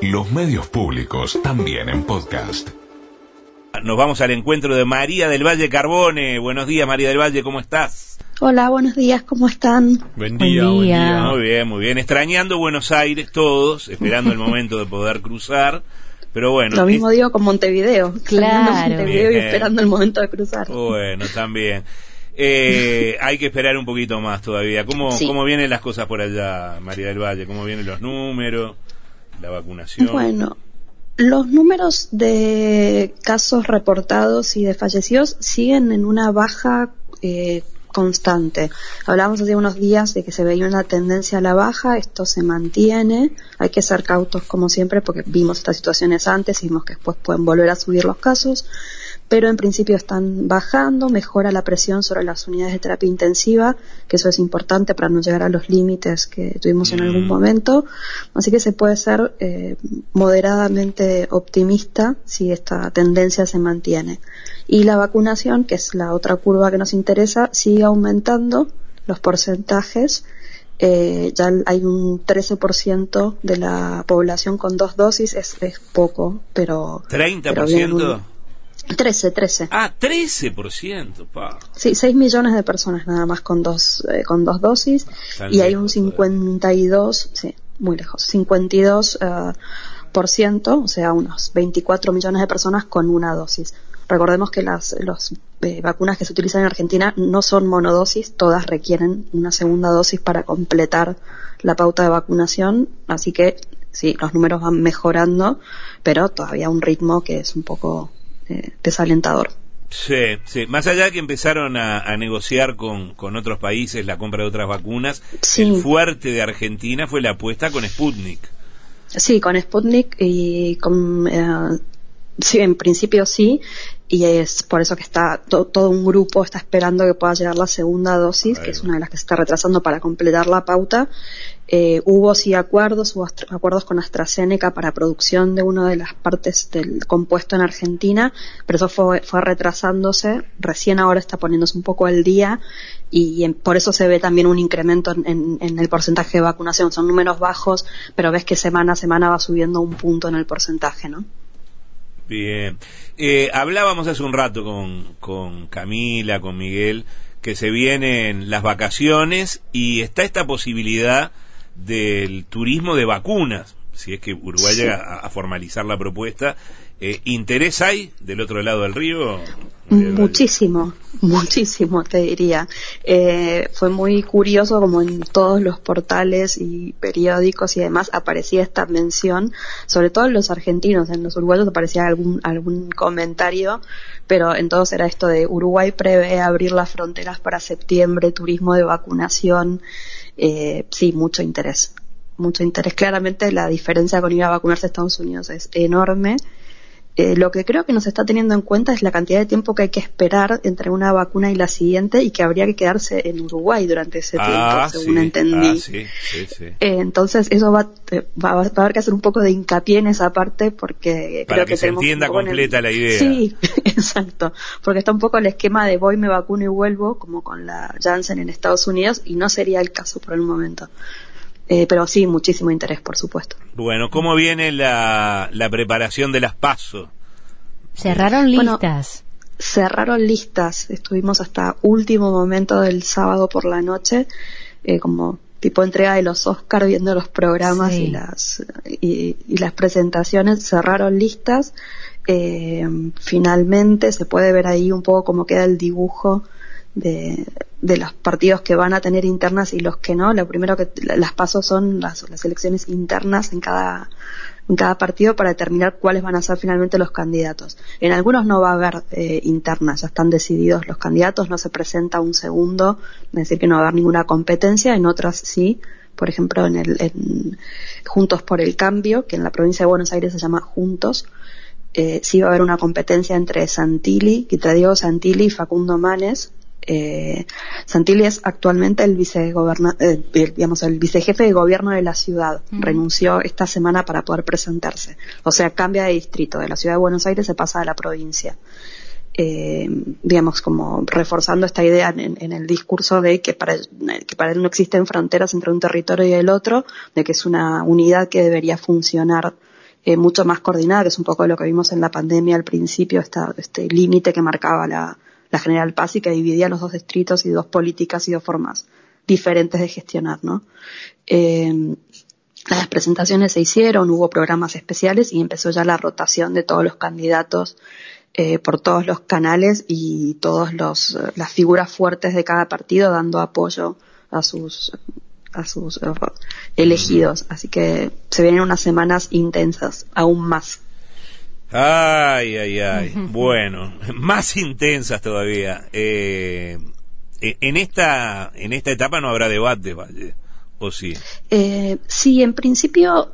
Los medios públicos también en podcast. Nos vamos al encuentro de María del Valle Carbone. Buenos días, María del Valle, ¿cómo estás? Hola, buenos días, ¿cómo están? Buen día, buen día. Muy bien, muy bien. Extrañando Buenos Aires todos, esperando el momento de poder cruzar. Pero bueno. Lo mismo digo con Montevideo. Claro. Montevideo y esperando el momento de cruzar. Bueno, también. Eh, hay que esperar un poquito más todavía. ¿Cómo, Sí. ¿Cómo vienen las cosas por allá, María del Valle? ¿Cómo vienen los números? ¿La vacunación? Bueno, los números de casos reportados y de fallecidos siguen en una baja eh, constante. Hablábamos hace unos días de que se veía una tendencia a la baja, esto se mantiene, hay que ser cautos como siempre porque vimos estas situaciones antes y vimos que después pueden volver a subir los casos, pero en principio están bajando, mejora la presión sobre las unidades de terapia intensiva, que eso es importante para no llegar a los límites que tuvimos en algún Mm. momento, así que se puede ser eh, moderadamente optimista si esta tendencia se mantiene. Y la vacunación, que es la otra curva que nos interesa, sigue aumentando los porcentajes. Eh, ya hay un 13% de la población con dos dosis, es, es poco, pero... pero viene ¿30%? un- 13, 13. Ah, 13%, pa. Sí, 6 millones de personas nada más con dos, eh, con dos dosis Tan y hay un 52, sí, muy lejos, 52 eh, por ciento, o sea, unos 24 millones de personas con una dosis. Recordemos que las los, eh, vacunas que se utilizan en Argentina no son monodosis, todas requieren una segunda dosis para completar la pauta de vacunación, así que sí, los números van mejorando, pero todavía a un ritmo que es un poco eh, desalentador. Sí, sí. Más allá de que empezaron a, a negociar con, con otros países la compra de otras vacunas, Sí. el fuerte de Argentina fue la apuesta con Sputnik. Sí, con Sputnik y con... eh, sí, en principio sí, y es por eso que está to- todo un grupo está esperando que pueda llegar la segunda dosis, que es una de las que se está retrasando para completar la pauta. Eh, hubo sí acuerdos, hubo acuerdos con AstraZeneca para producción de una de las partes del compuesto en Argentina, pero eso fue, fue retrasándose, recién ahora está poniéndose un poco al día y en- por eso se ve también un incremento en, en- en el porcentaje de vacunación. Son números bajos, pero ves que semana a semana va subiendo un punto en el porcentaje, ¿no? Bien. Eh, hablábamos hace un rato con, con Camila, con Miguel, que se vienen las vacaciones y está esta posibilidad del turismo de vacunas, si es que Uruguay llega a, a formalizar la propuesta. Eh, ¿Interés hay del otro lado del río? Muchísimo, muchísimo te diría. Eh, fue muy curioso como en todos los portales y periódicos y demás aparecía esta mención, sobre todo en los argentinos, en los uruguayos aparecía algún, algún comentario, pero en todos era esto de Uruguay prevé abrir las fronteras para septiembre, turismo de vacunación, eh, sí, mucho interés. Mucho interés. Claramente la diferencia con ir a vacunarse a Estados Unidos es enorme. Eh, lo que creo que nos está teniendo en cuenta es la cantidad de tiempo que hay que esperar entre una vacuna y la siguiente y que habría que quedarse en Uruguay durante ese Ah, tiempo, según sí, entendí. ah, sí. Eh, entonces eso va, eh, va, va a haber que hacer un poco de hincapié en esa parte porque Para creo que se entienda el- completa la idea. Sí, exacto, porque está un poco el esquema de voy, me vacuno y vuelvo, como con la Janssen en Estados Unidos y no sería el caso por el momento. Eh, pero sí, muchísimo interés, por supuesto. Bueno, ¿cómo viene la, la preparación de las PASO? Cerraron Bueno, listas. cerraron listas. Estuvimos hasta último momento del sábado por la noche, eh, como tipo entrega de los Oscar viendo los programas Sí. y las y, y las presentaciones. Cerraron listas. Eh, finalmente se puede ver ahí un poco cómo queda el dibujo de, los partidos que van a tener internas y los que no. Lo primero que las pasos son las, las elecciones internas en cada en cada partido para determinar cuáles van a ser finalmente los candidatos. En algunos no va a haber eh, internas, ya están decididos los candidatos, no se presenta un segundo, es decir, que no va a haber ninguna competencia, en otras sí, por ejemplo, en el en Juntos por el Cambio, que en la provincia de Buenos Aires se llama Juntos, eh, sí va a haber una competencia entre Santilli, entre Diego Santilli y Facundo Manes. Eh, Santilli es actualmente el eh, digamos, el vicejefe de gobierno de la ciudad. Renunció esta semana para poder presentarse. O sea, cambia de distrito. De la ciudad de Buenos Aires se pasa a la provincia. Eh, digamos, como reforzando esta idea en, en el discurso de que para, que para él no existen fronteras entre un territorio y el otro, de que es una unidad que debería funcionar eh, mucho más coordinada, que es un poco lo que vimos en la pandemia al principio, esta, este límite que marcaba la, la General Paz y que dividía los dos distritos y dos políticas y dos formas diferentes de gestionar, ¿no? Eh, las presentaciones se hicieron, hubo programas especiales y empezó ya la rotación de todos los candidatos eh, por todos los canales y todas las figuras fuertes de cada partido dando apoyo a sus a sus uh, elegidos. Así que se vienen unas semanas intensas, aún más. Ay, ay, ay. bueno, más intensas todavía. Eh, eh, en esta en esta etapa no habrá debate, Valle, ¿o sí? Eh, sí, en principio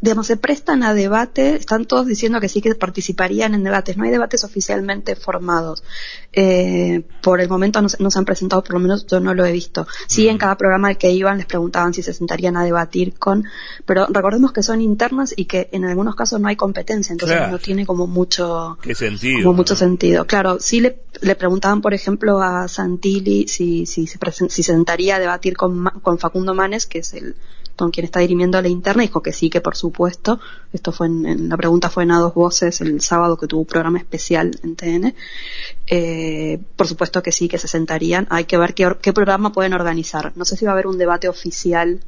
digamos, se prestan a debate, están todos diciendo que sí que participarían en debates, no hay debates oficialmente formados. Eh, por el momento no, se han presentado, por lo menos yo no lo he visto. Sí, en mm. cada programa al que iban les preguntaban si se sentarían a debatir con, pero recordemos que son internas y que en algunos casos no hay competencia, entonces no tiene como mucho, sentido, como mucho sentido. Claro, sí le, le preguntaban, por ejemplo, a Santilli si, si, se, si se sentaría a debatir con, con Facundo Manes, que es el con quien está dirimiendo la interna, dijo que sí, que por supuesto. Esto fue en, la pregunta fue en A dos voces el sábado que tuvo un programa especial en TN. Eh, por supuesto que sí, que se sentarían. Hay que ver qué, programa pueden organizar. No sé si va a haber un debate oficial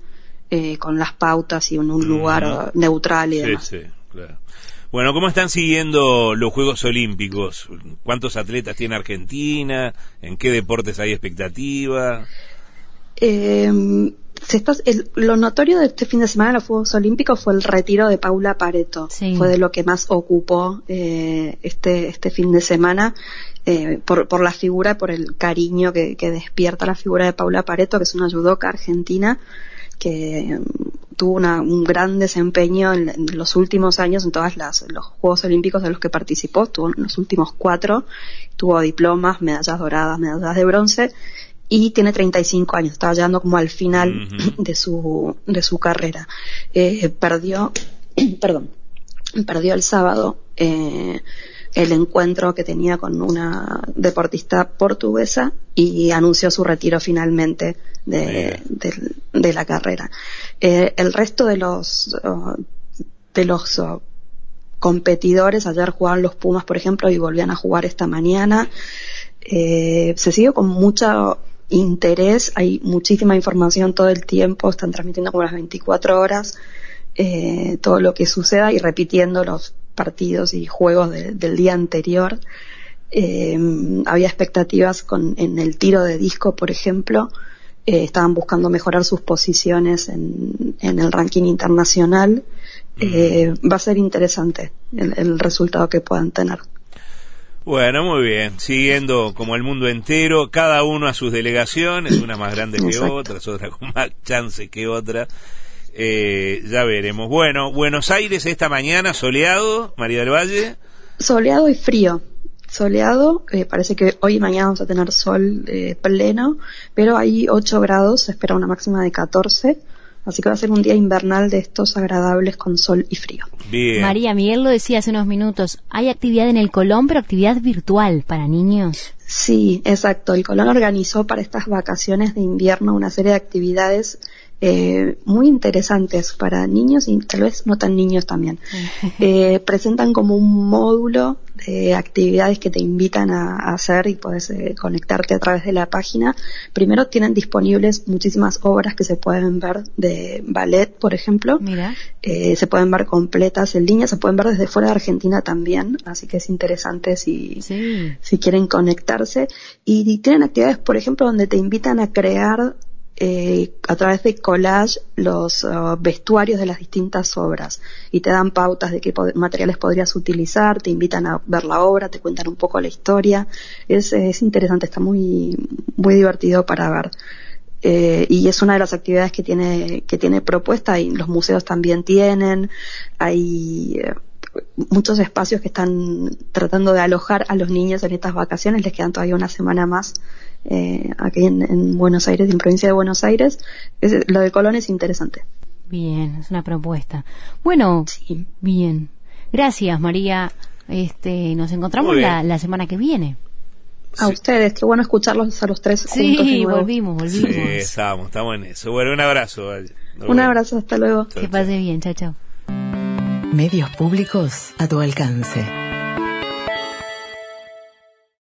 eh, con las pautas y en un lugar neutral y demás. Sí, claro. Bueno, ¿cómo están siguiendo los Juegos Olímpicos? ¿Cuántos atletas tiene Argentina? ¿En qué deportes hay expectativa? Eh, lo notorio de este fin de semana de los Juegos Olímpicos fue el retiro de Paula Pareto. Fue de lo que más ocupó eh, este, este fin de semana eh, por, por la figura, por el cariño que, despierta la figura de Paula Pareto, que es una judoka argentina que mm, tuvo un gran desempeño en, los últimos años en todos los Juegos Olímpicos de los que participó, estuvo en los últimos cuatro, tuvo diplomas, medallas doradas, medallas de bronce y tiene 35 años, estaba llegando como al final de su de su carrera. Eh, perdió, perdón, perdió el sábado eh, el encuentro que tenía con una deportista portuguesa y anunció su retiro finalmente de, de, la carrera. Eh, el resto de los uh, de los uh, competidores ayer jugaban los Pumas, por ejemplo, y volvían a jugar esta mañana. Eh, se sigue con mucha interés, hay muchísima información todo el tiempo, están transmitiendo como las 24 horas eh, todo lo que suceda y repitiendo los partidos y juegos del día anterior. Eh, había expectativas con, en el tiro de disco, por ejemplo, eh, estaban buscando mejorar sus posiciones en, en el ranking internacional. va a ser interesante el resultado que puedan tener. Bueno, muy bien. Siguiendo como el mundo entero, cada uno a sus delegaciones, una más grande que otras, otra con más chance que otra. Eh, ya veremos. Bueno, Buenos Aires esta mañana, soleado, María del Valle. Soleado y frío. Soleado, eh, parece que hoy y mañana vamos a tener sol eh, pleno, pero hay 8 grados, se espera una máxima de 14 Así que va a ser un día invernal de estos agradables con sol y frío. María, Miguel lo decía hace unos minutos, hay actividad en el Colón, pero actividad virtual para niños. Sí, exacto. El Colón organizó para estas vacaciones de invierno una serie de actividades eh, muy interesantes para niños y tal vez no tan niños también. Eh, presentan como un módulo de actividades que te invitan a, hacer y puedes eh, conectarte a través de la página. Primero tienen disponibles muchísimas obras que se pueden ver de ballet, por ejemplo. Mira. se pueden ver completas en línea, se pueden ver desde fuera de Argentina también, así que es interesante si, si quieren conectarse. y tienen actividades, por ejemplo, donde te invitan a crear eh, a través de collage los uh, vestuarios de las distintas obras y te dan pautas de qué materiales podrías utilizar, te invitan a ver la obra, te cuentan un poco la historia. Es, es interesante, está muy, muy divertido para ver. Eh, y es una de las actividades que tiene, que tiene propuesta y los museos también tienen. Hay eh, muchos espacios que están tratando de alojar a los niños en estas vacaciones, les quedan todavía una semana más eh, aquí en, Buenos Aires, en provincia de Buenos Aires. lo de Colón es interesante. Bien, es una propuesta. Bueno, bien. Gracias, María. Este, nos encontramos la, semana que viene. A ustedes, qué bueno escucharlos a los tres juntos. Sí, volvimos, volvimos. Sí, estamos, estamos en eso. Bueno, un abrazo. un abrazo, hasta luego. que pase bien, chao, chao. Medios públicos a tu alcance.